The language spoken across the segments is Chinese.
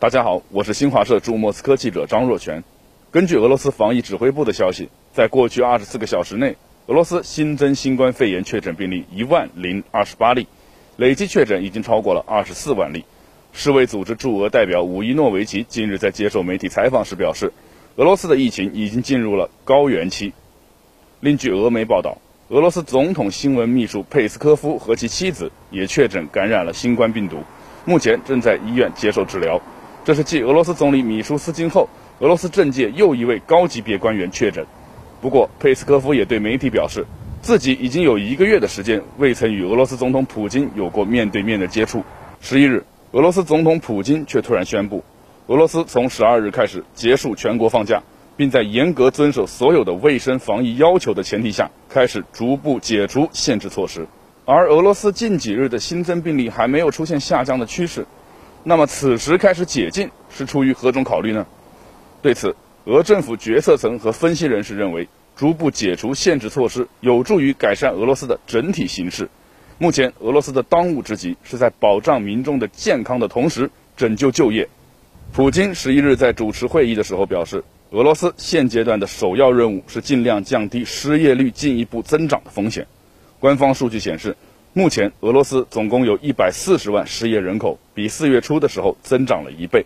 大家好，我是新华社驻莫斯科记者张若全。根据俄罗斯防疫指挥部的消息，在过去二十四个小时内，俄罗斯新增新冠肺炎确诊病例一万零二十八例，累计确诊已经超过了二十四万例。世卫组织驻俄代表武伊诺维奇近日在接受媒体采访时表示，俄罗斯的疫情已经进入了高原期。另据俄媒报道，俄罗斯总统新闻秘书佩斯科夫和其妻子也确诊感染了新冠病毒，目前正在医院接受治疗。这是继俄罗斯总理米舒斯金后，俄罗斯政界又一位高级别官员确诊。不过，佩斯科夫也对媒体表示，自己已经有一个月的时间未曾与俄罗斯总统普京有过面对面的接触。十一日，俄罗斯总统普京却突然宣布，俄罗斯从十二日开始结束全国放假，并在严格遵守所有的卫生防疫要求的前提下，开始逐步解除限制措施。而俄罗斯近几日的新增病例还没有出现下降的趋势。那么，此时开始解禁是出于何种考虑呢？对此，俄政府决策层和分析人士认为，逐步解除限制措施有助于改善俄罗斯的整体形势。目前，俄罗斯的当务之急是在保障民众的健康的同时拯救就业。普京十一日在主持会议的时候表示，俄罗斯现阶段的首要任务是尽量降低失业率进一步增长的风险。官方数据显示。目前，俄罗斯总共有一百四十万失业人口，比四月初的时候增长了一倍。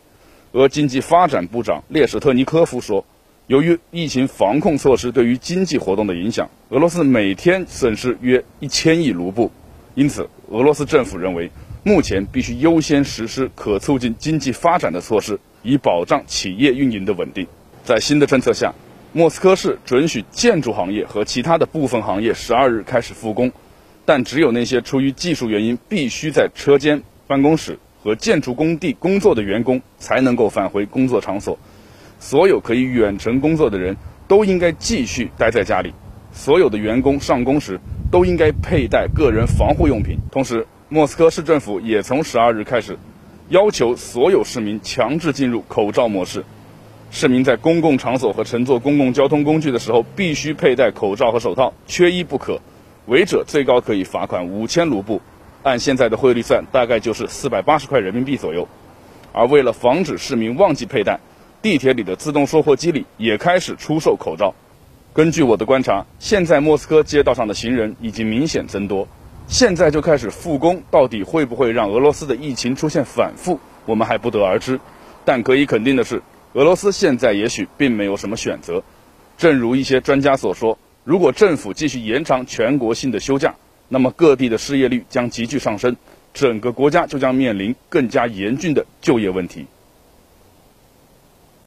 俄经济发展部长列什特尼科夫说，由于疫情防控措施对于经济活动的影响，俄罗斯每天损失约一千亿卢布。因此，俄罗斯政府认为，目前必须优先实施可促进经济发展的措施，以保障企业运营的稳定。在新的政策下，莫斯科市准许建筑行业和其他的部分行业十二日开始复工。但只有那些出于技术原因必须在车间、办公室和建筑工地工作的员工才能够返回工作场所。所有可以远程工作的人都应该继续待在家里。所有的员工上工时都应该佩戴个人防护用品。同时，莫斯科市政府也从十二日开始要求所有市民强制进入口罩模式。市民在公共场所和乘坐公共交通工具的时候必须佩戴口罩和手套，缺一不可。违者最高可以罚款五千卢布，按现在的汇率算，大概就是四百八十块人民币左右。而为了防止市民忘记佩戴，地铁里的自动售货机里也开始出售口罩。根据我的观察，现在莫斯科街道上的行人已经明显增多。现在就开始复工，到底会不会让俄罗斯的疫情出现反复，我们还不得而知。但可以肯定的是，俄罗斯现在也许并没有什么选择。正如一些专家所说。如果政府继续延长全国性的休假，那么各地的失业率将急剧上升，整个国家就将面临更加严峻的就业问题。